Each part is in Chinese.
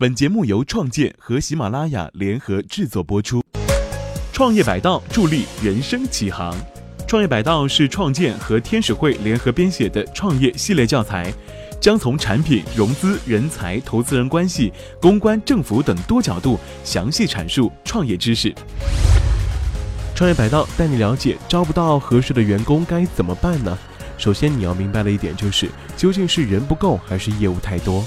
本节目由创建和喜马拉雅联合制作播出。创业百道助力人生起航。创业百道是创建和天使会联合编写的创业系列教材，将从产品、融资、人才、投资人关系、公关、政府等多角度详细阐述创业知识。创业百道带你了解招不到合适的员工该怎么办呢？首先你要明白的一点就是，究竟是人不够还是业务太多。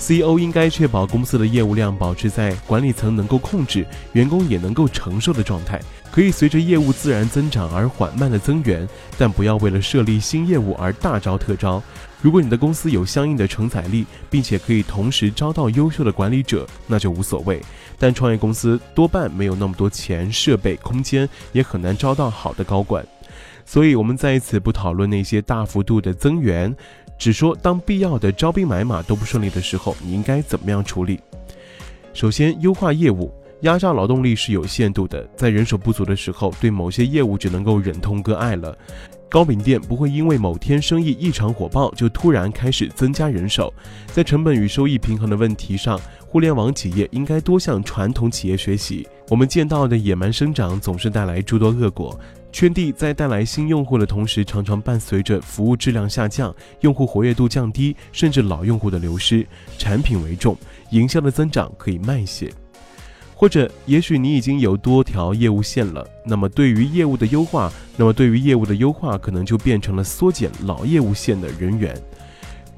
CEO 应该确保公司的业务量保持在管理层能够控制、员工也能够承受的状态，可以随着业务自然增长而缓慢的增员，但不要为了设立新业务而大招特招。如果你的公司有相应的承载力，并且可以同时招到优秀的管理者，那就无所谓。但创业公司多半没有那么多钱、设备、空间，也很难招到好的高管。所以，我们在此不讨论那些大幅度的增员。只说当必要的招兵买马都不顺利的时候，你应该怎么样处理？首先，优化业务，压榨劳动力是有限度的，在人手不足的时候，对某些业务只能够忍痛割爱了。糕饼店不会因为某天生意异常火爆就突然开始增加人手，在成本与收益平衡的问题上，互联网企业应该多向传统企业学习。我们见到的野蛮生长总是带来诸多恶果。圈地在带来新用户的同时，常常伴随着服务质量下降、用户活跃度降低，甚至老用户的流失。产品为重，营销的增长可以慢些。或者，也许你已经有多条业务线了，那么对于业务的优化，那么对于业务的优化，可能就变成了缩减老业务线的人员。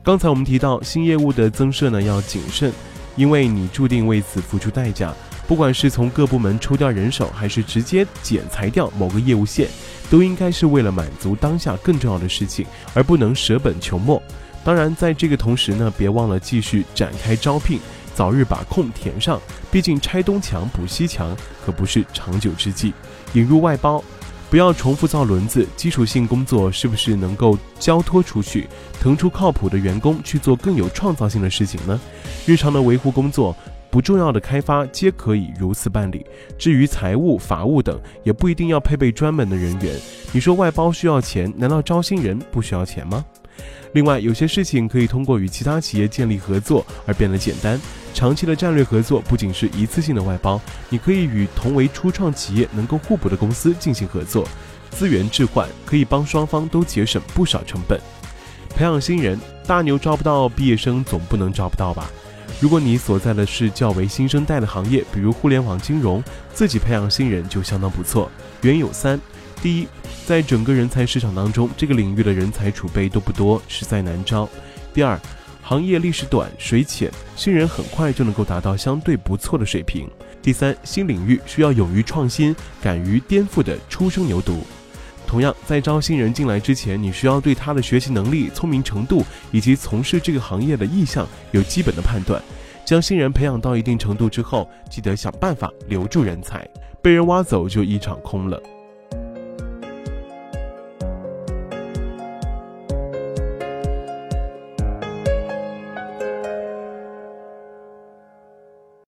刚才我们提到，新业务的增设呢要谨慎，因为你注定为此付出代价。不管是从各部门抽调人手，还是直接减裁掉某个业务线，都应该是为了满足当下更重要的事情，而不能舍本求末。当然，在这个同时呢，别忘了继续展开招聘，早日把空填上。毕竟拆东墙补西墙可不是长久之计。引入外包，不要重复造轮子。基础性工作是不是能够交托出去，腾出靠谱的员工去做更有创造性的事情呢？日常的维护工作。不重要的开发皆可以如此办理。至于财务、法务等，也不一定要配备专门的人员。你说外包需要钱，难道招新人不需要钱吗？另外，有些事情可以通过与其他企业建立合作而变得简单。长期的战略合作不仅是一次性的外包，你可以与同为初创企业能够互补的公司进行合作，资源置换可以帮双方都节省不少成本。培养新人，大牛招不到毕业生，总不能招不到吧？如果你所在的是较为新生代的行业，比如互联网金融，自己培养新人就相当不错。原因有三：第一，在整个人才市场当中，这个领域的人才储备都不多，实在难招；第二，行业历史短、水浅，新人很快就能够达到相对不错的水平；第三，新领域需要勇于创新、敢于颠覆的初生牛犊。同样，在招新人进来之前，你需要对他的学习能力、聪明程度以及从事这个行业的意向有基本的判断。将新人培养到一定程度之后，记得想办法留住人才，被人挖走就一场空了。